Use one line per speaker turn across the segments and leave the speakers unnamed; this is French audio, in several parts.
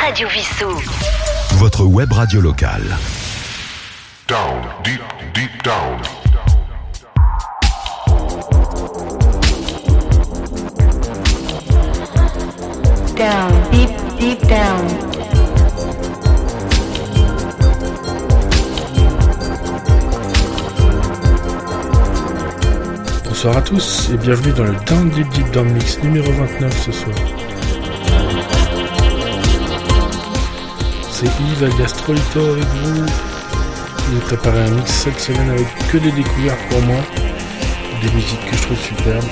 Radio Vissou.
Votre web radio locale.
Down, deep, deep down.
Down, deep, deep down.
Bonsoir à tous et bienvenue dans le Down Deep Deep Down Mix numéro 29 ce soir. C'est Yves Gastrolito avec vous. J'ai préparé un mix cette semaine avec que des découvertes pour moi, des musiques que je trouve superbes.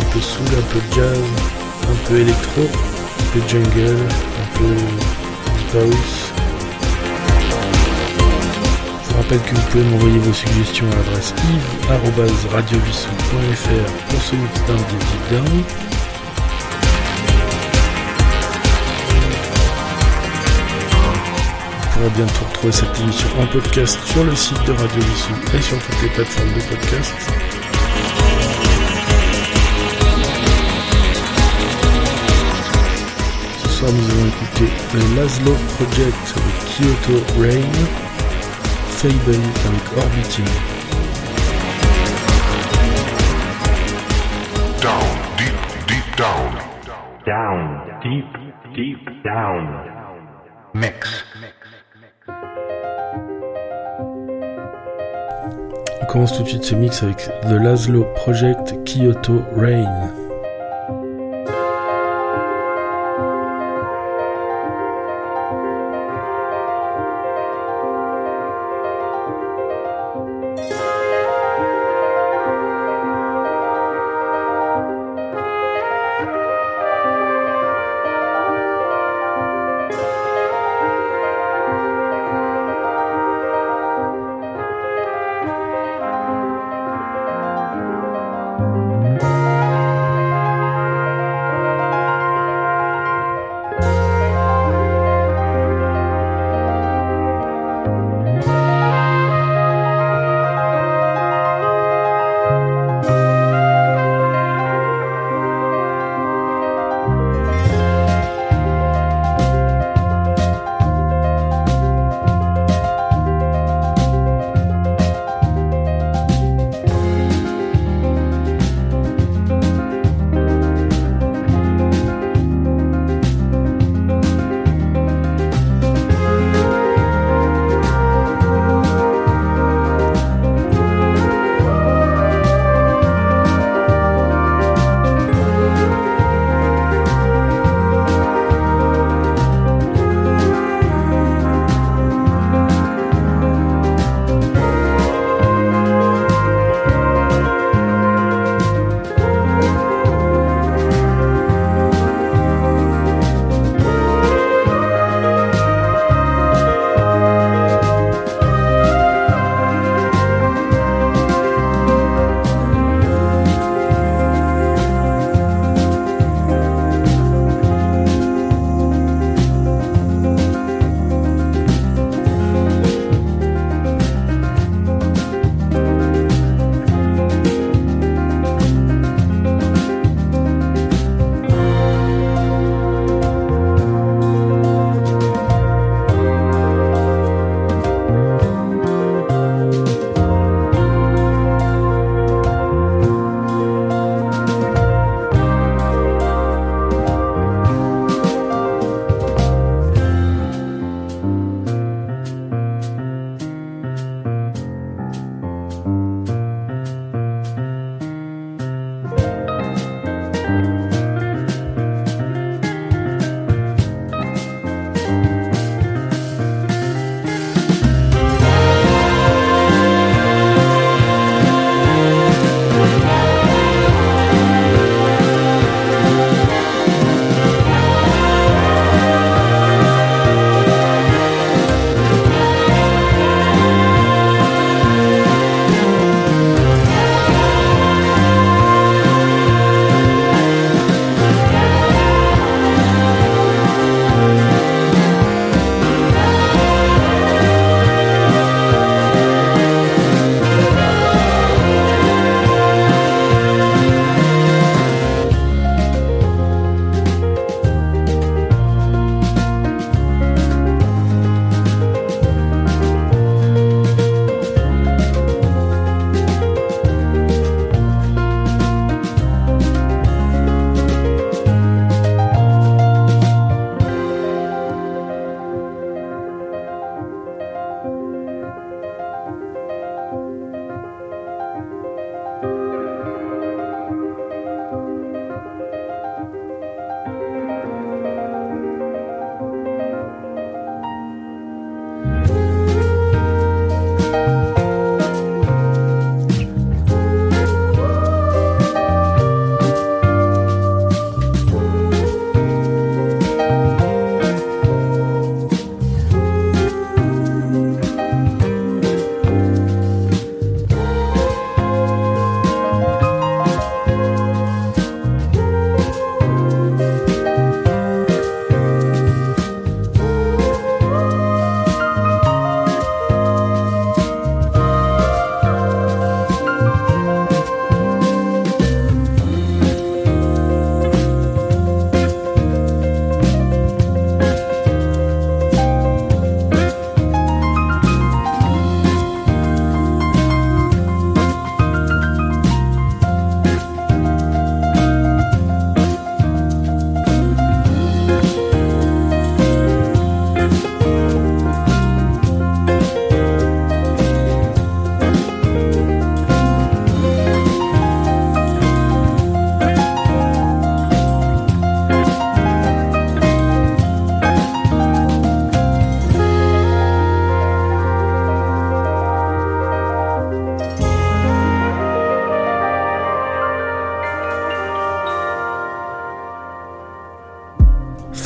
Un peu soul, un peu jazz, un peu électro, un peu jungle, un peu deep house. Je vous rappelle que vous pouvez m'envoyer vos suggestions à l'adresse yves.radiovissou.fr pour ce mix d'un des Deep. Pourrez bientôt retrouver cette émission en podcast sur le site de Radio Vissou et sur toutes les plateformes de podcast. Ce soir, nous allons écouter le Laszlo Project avec Kyoto Rain, Fable avec Orbiting.
Down, deep, deep down.
Down, deep, deep down. Mix.
Commence tout de suite ce mix avec The Laszlo Project Kyoto Rain.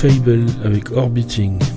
Fable avec Orbiting.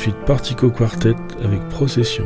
suite Partico Quartet avec Procession.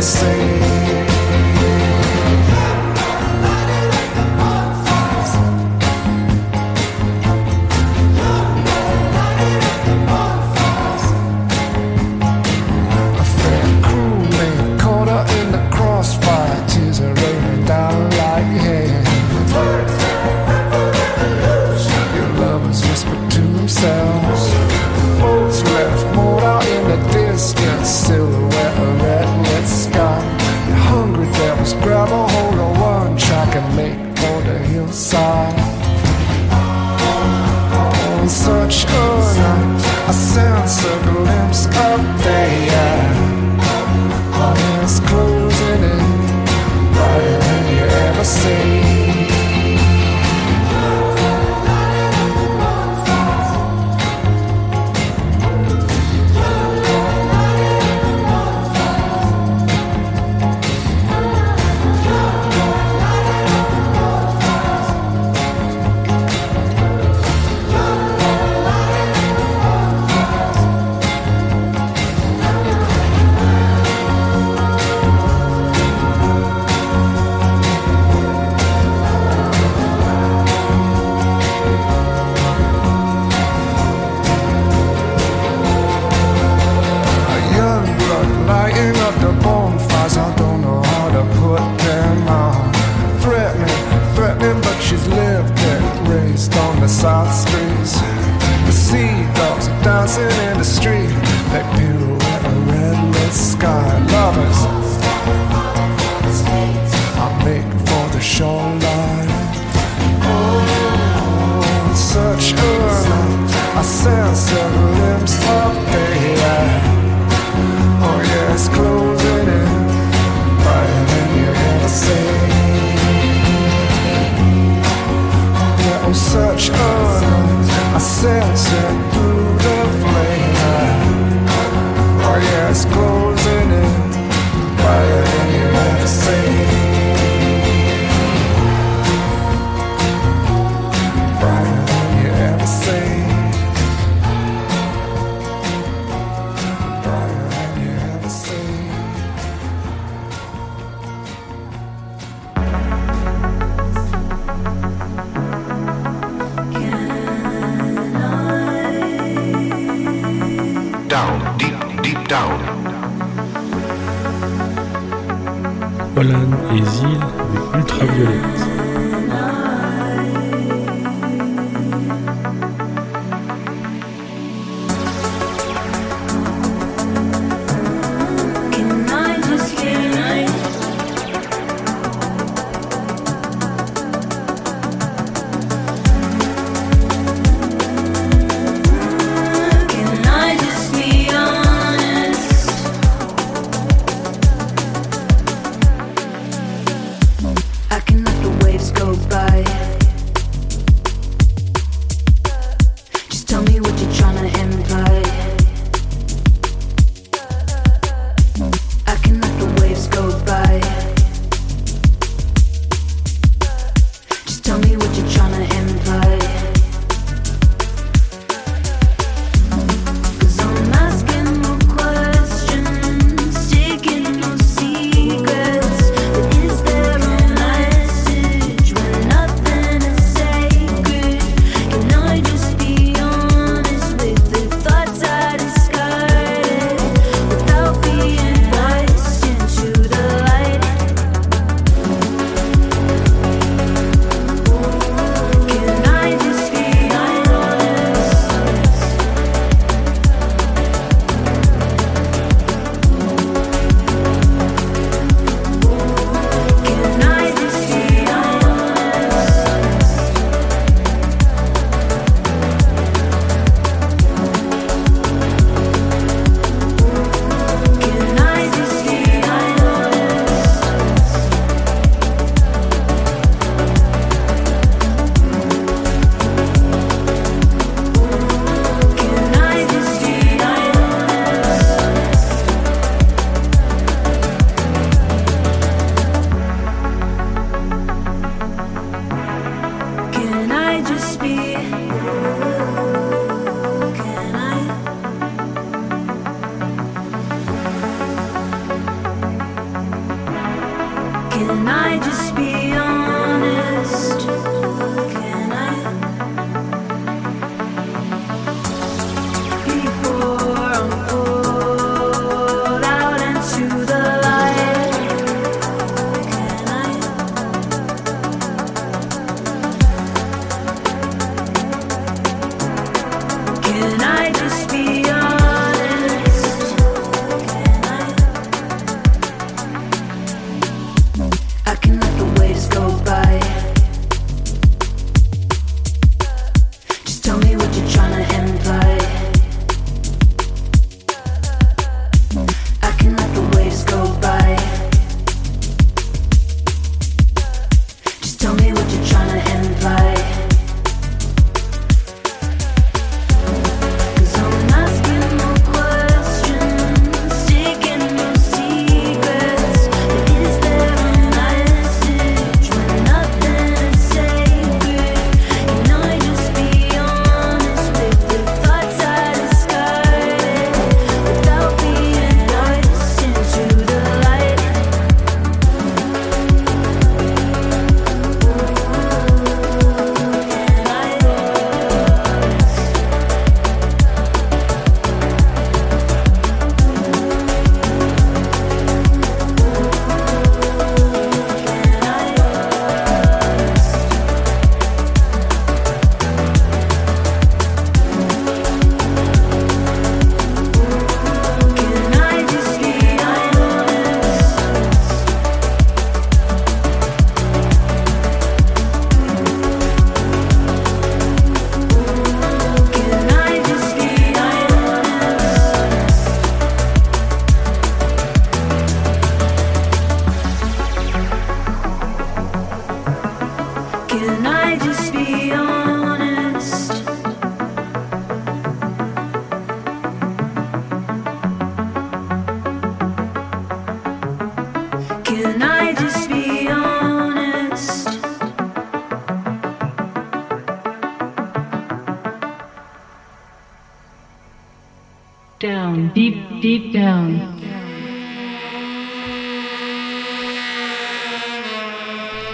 Than you sense of
limbs.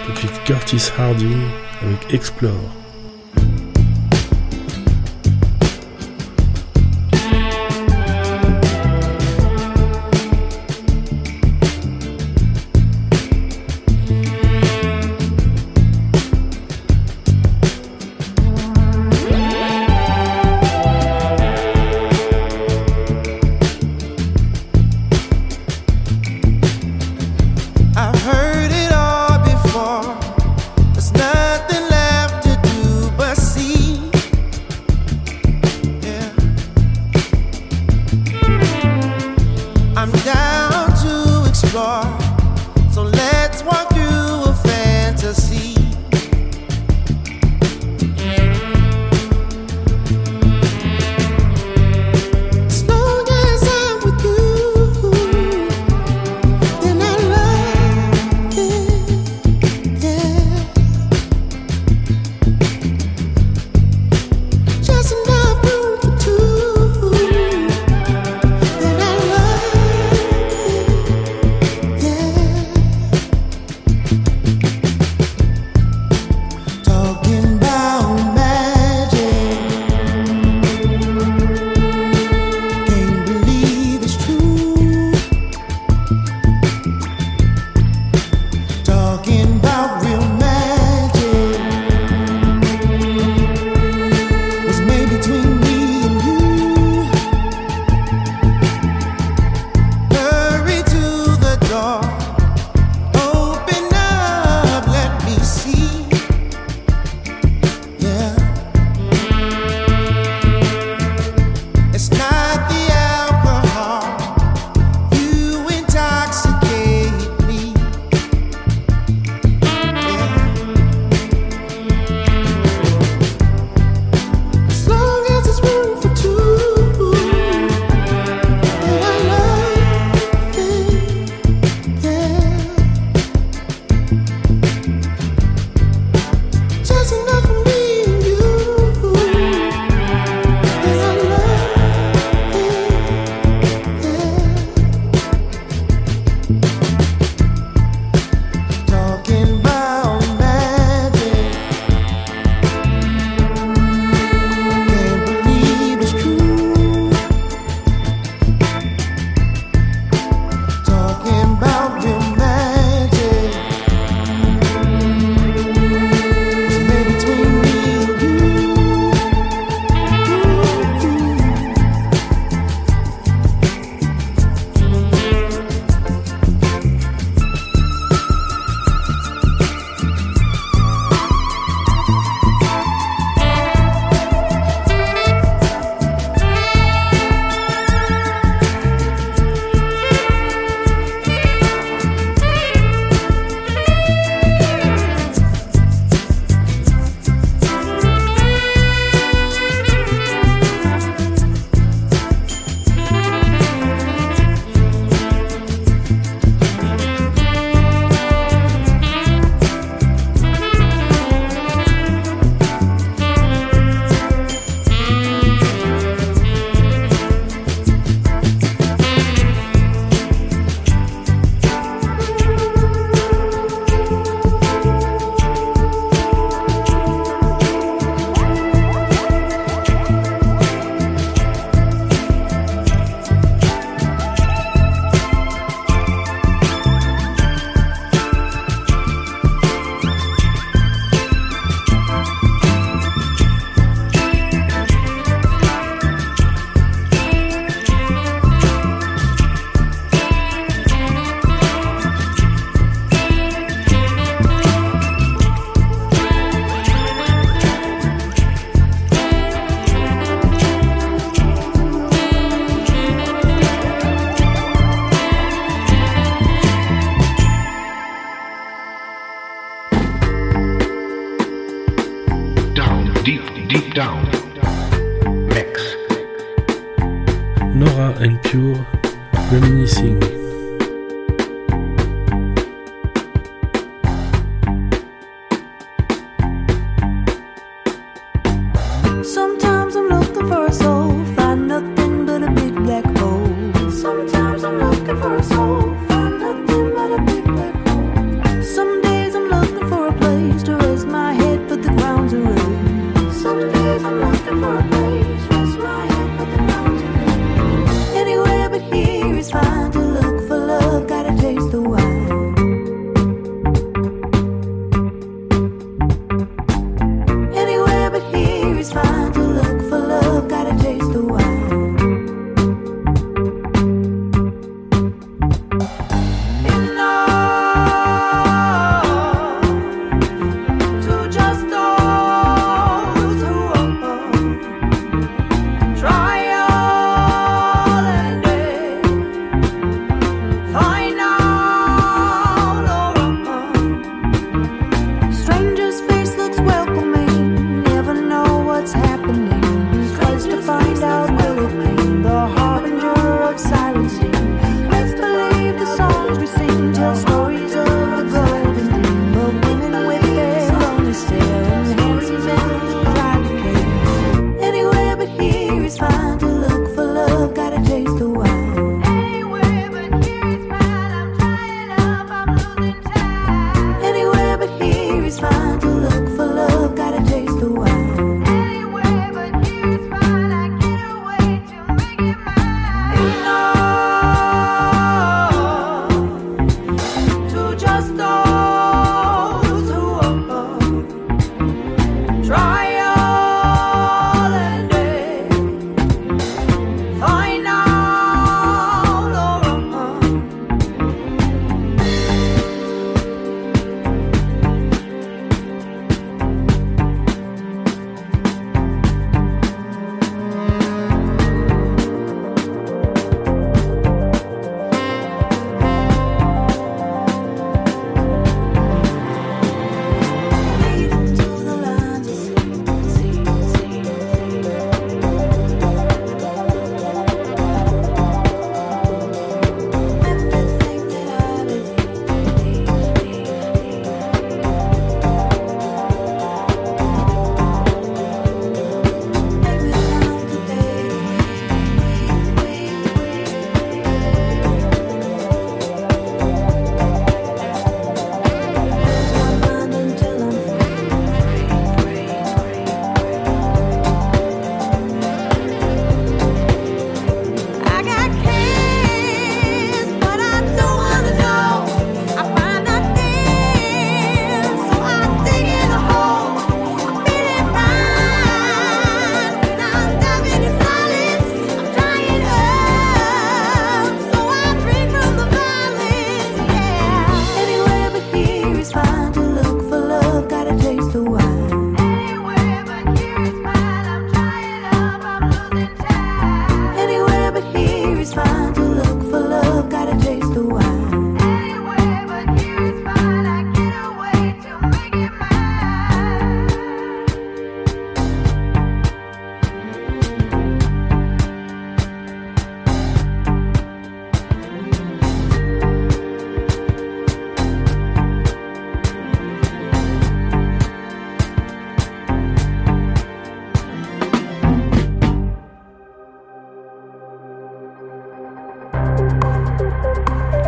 Tout de Curtis Harding avec Explore.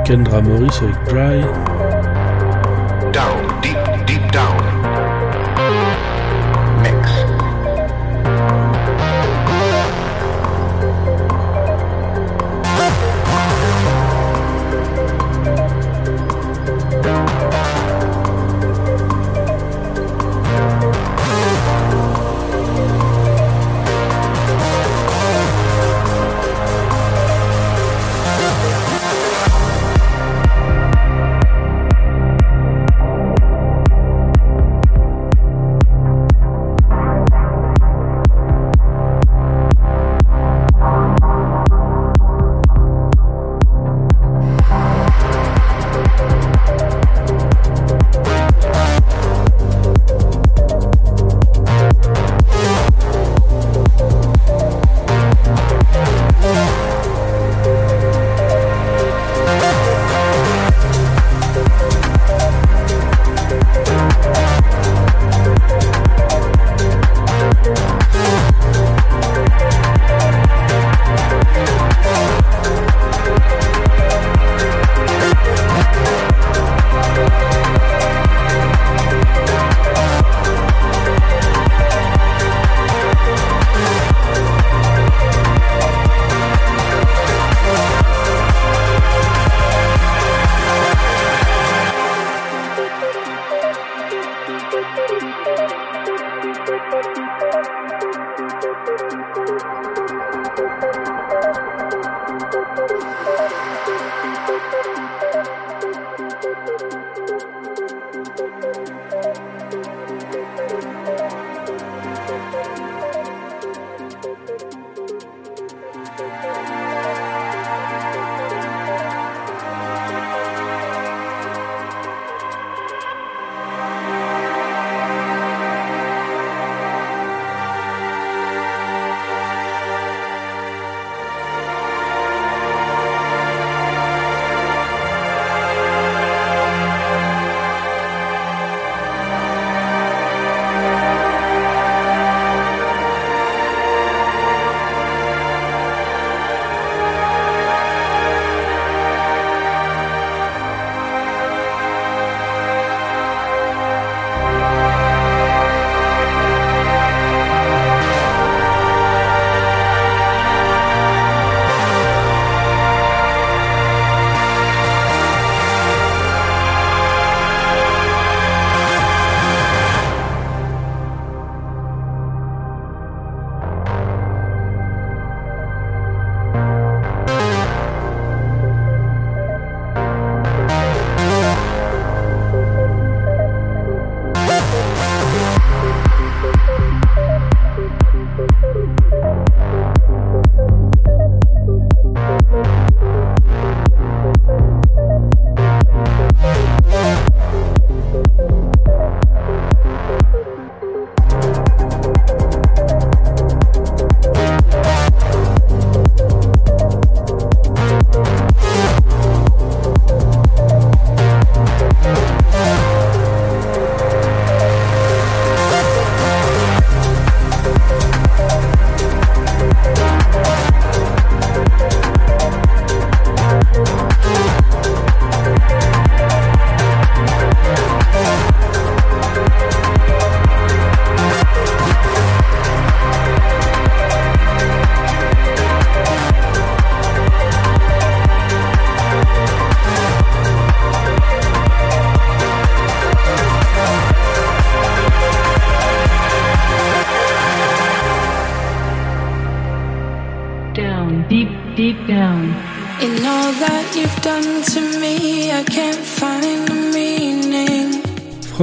Kendra Morris avec Dry.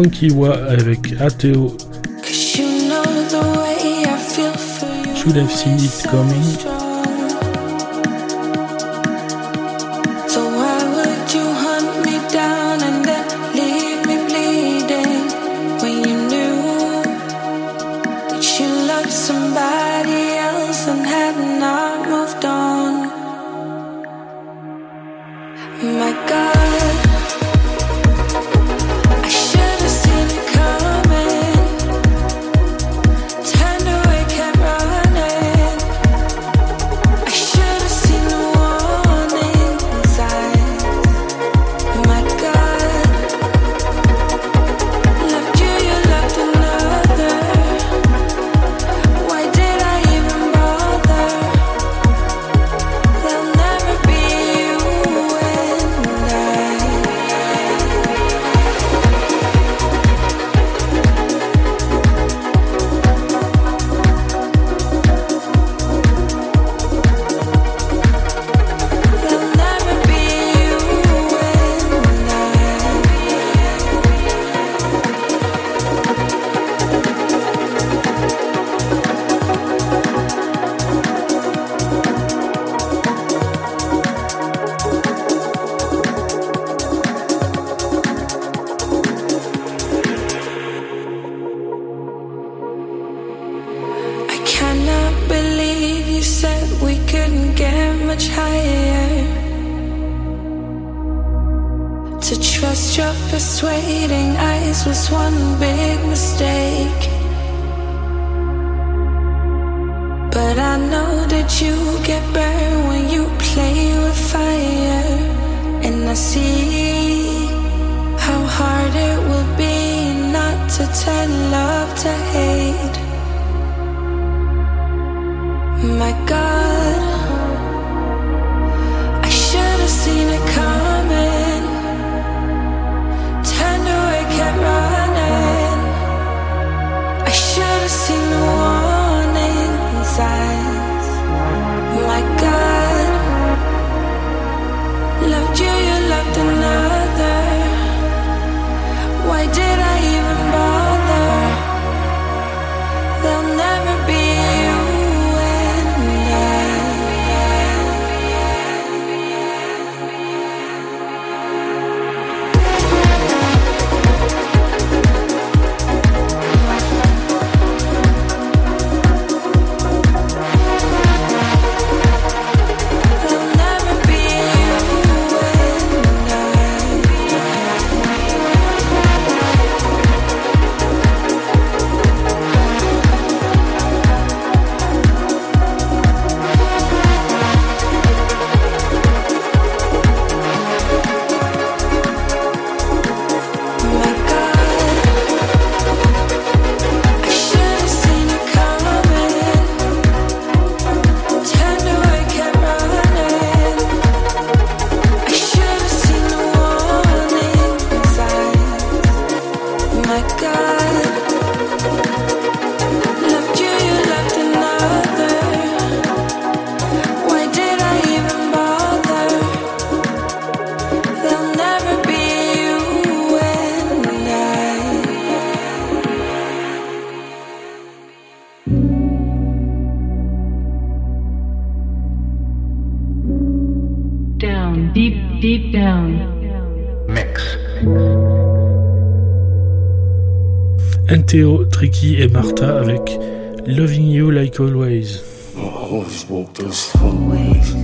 Ankiwa avec Ateo. Should have seen it coming.
Turn love to hate. My God.
down, deep, deep down.
Mix.
Anteo, Tricky et Martha avec Loving You Like Always.
Oh, I always walk those four ways.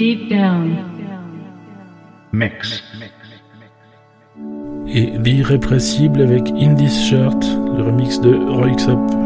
Deep Down. Mix.
Et l'irrépressible avec Indies Shirt, le remix de Roy Xop.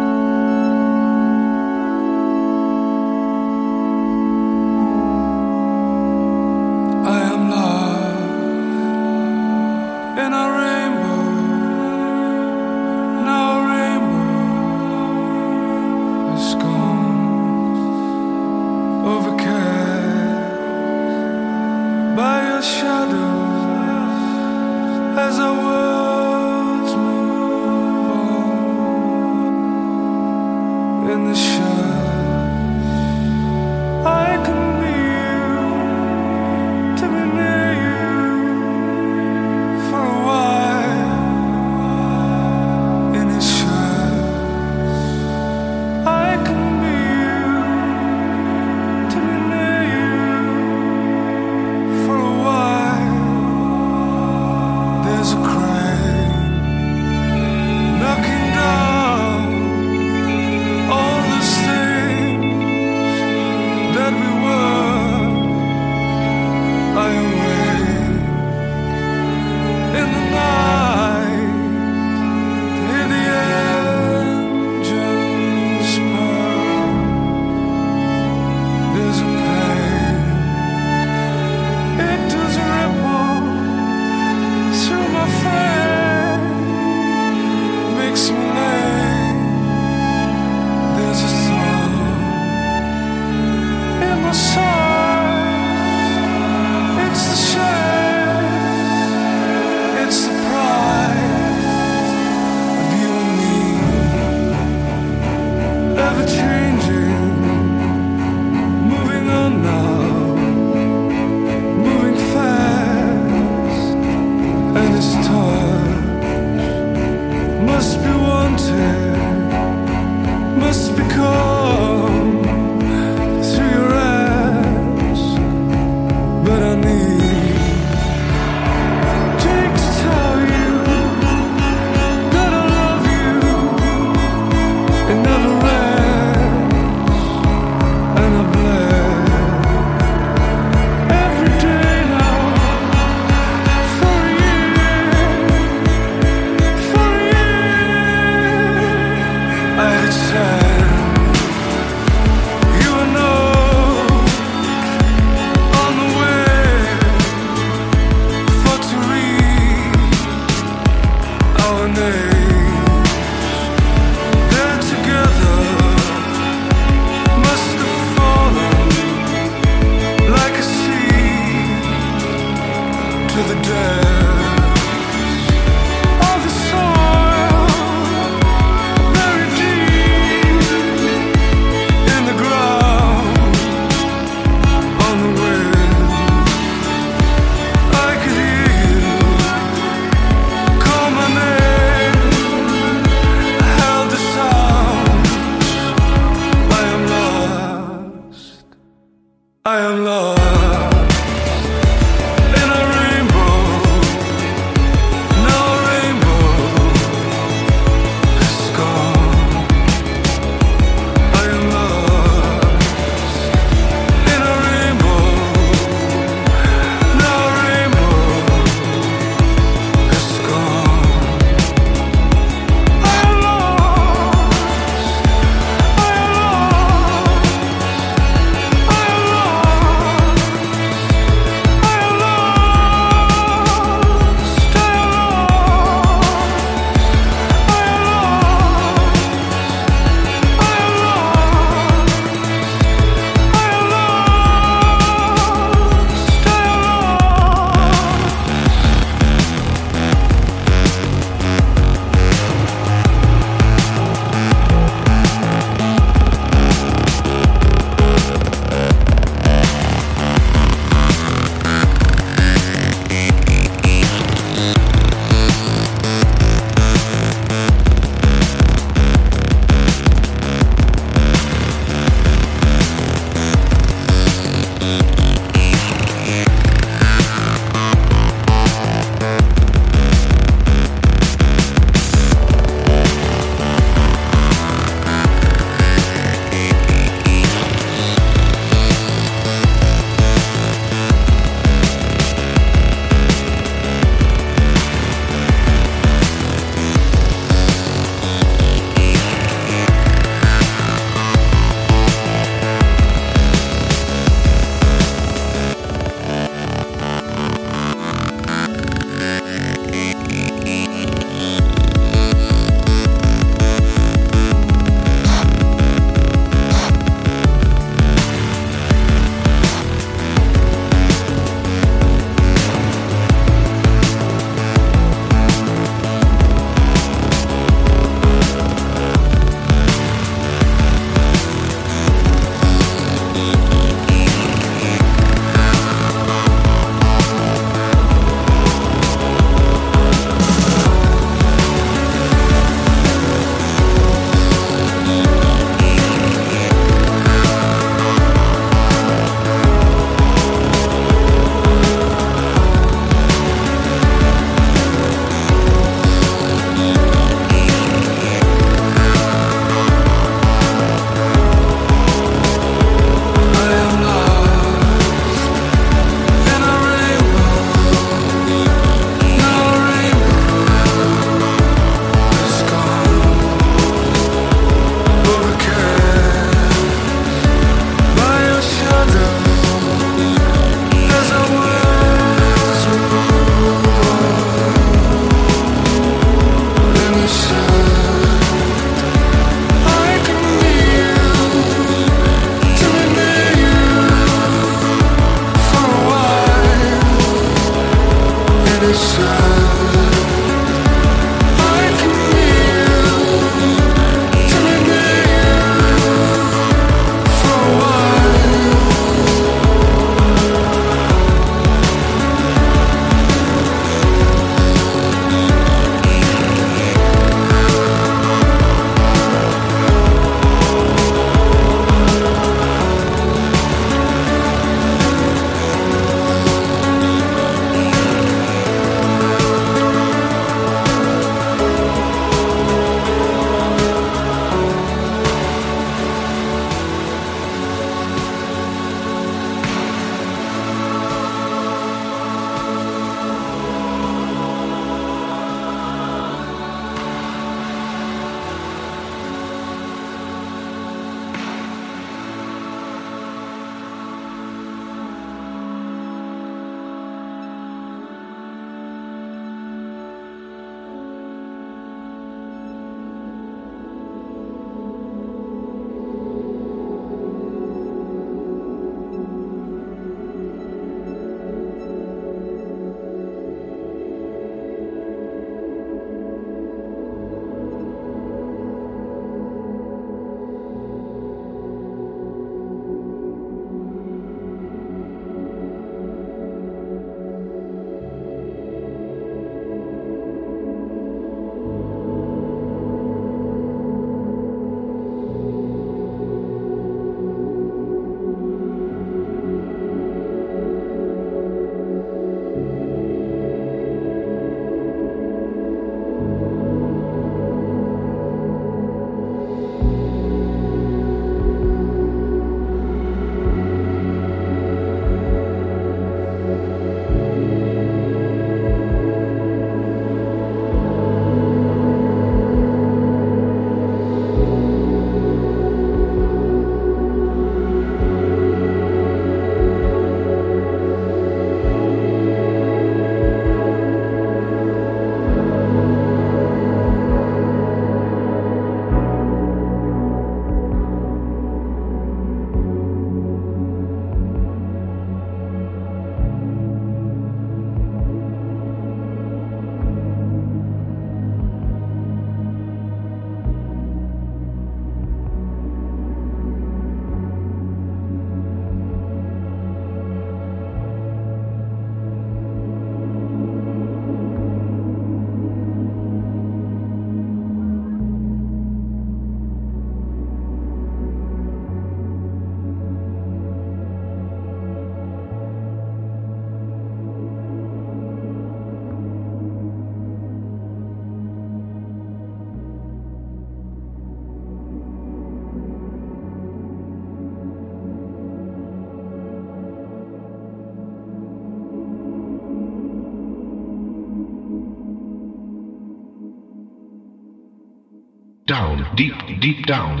Deep, deep down.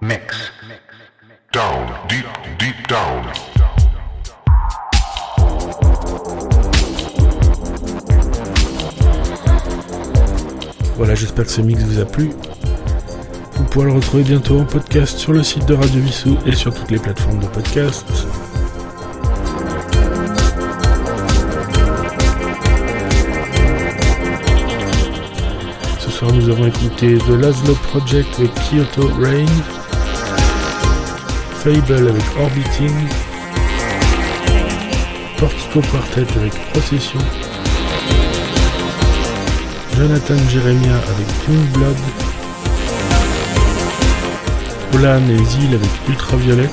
Mix.
Down, deep, deep down.
Voilà, j'espère que ce mix vous a plu. Vous pourrez le retrouver bientôt en podcast sur le site de Radio Vissou et sur toutes les plateformes de podcast. Avons écouté The Laszlo Project avec Kyoto Rain, Fable avec Orbiting, Portico Quartet avec Procession, Jonathan Jeremiah avec Twin Blood, Olan et Zil avec Ultraviolet,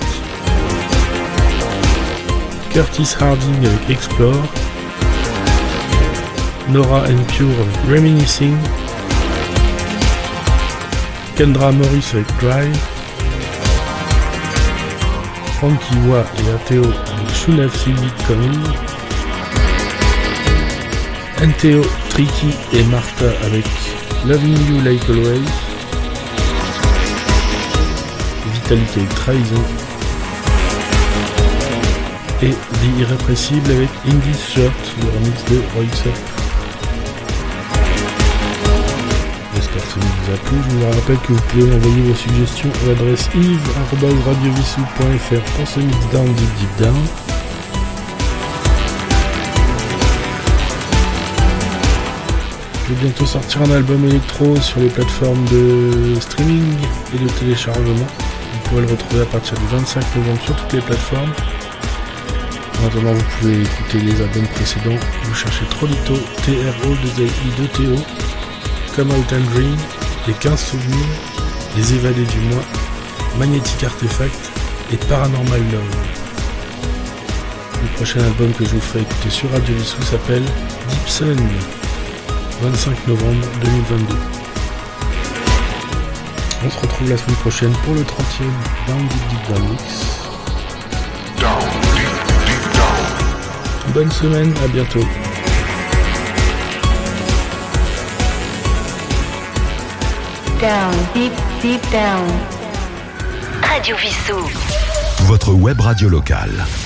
Curtis Harding avec Explore, Nora and Pure avec Reminiscing, Kendra Morris avec Drive, Frankie Wa et Ateo avec Coming, NTO, Tricky et Martha avec Loving You Like Always, Vitalik Trahison, et The Irrépressible avec Indie's Shirt, le remix de Royce Je vous rappelle que vous pouvez m'envoyer vos suggestions à l'adresse yves.radiovissou.fr pour ce deep deep down. Je vais bientôt sortir un album électro sur les plateformes de streaming et de téléchargement. Vous pourrez le retrouver à partir du 25 novembre sur toutes les plateformes. En attendant, vous pouvez écouter les albums précédents. Vous cherchez Trolito, TRO, 2LI, 2TO, Come Out and Dream, Les 15 Souvenirs, Les Évadés du Mois, Magnetic Artefact et Paranormal Love. Le prochain album que je vous ferai écouter sur Radio Vissou s'appelle Deep Sun. 25 novembre 2022. On se retrouve la semaine prochaine pour le 30e Down Deep Deep Down Mix.
Down, deep, deep down.
Bonne semaine, à bientôt.
Down, deep, deep down.
Radio Vissou.
Votre web radio locale.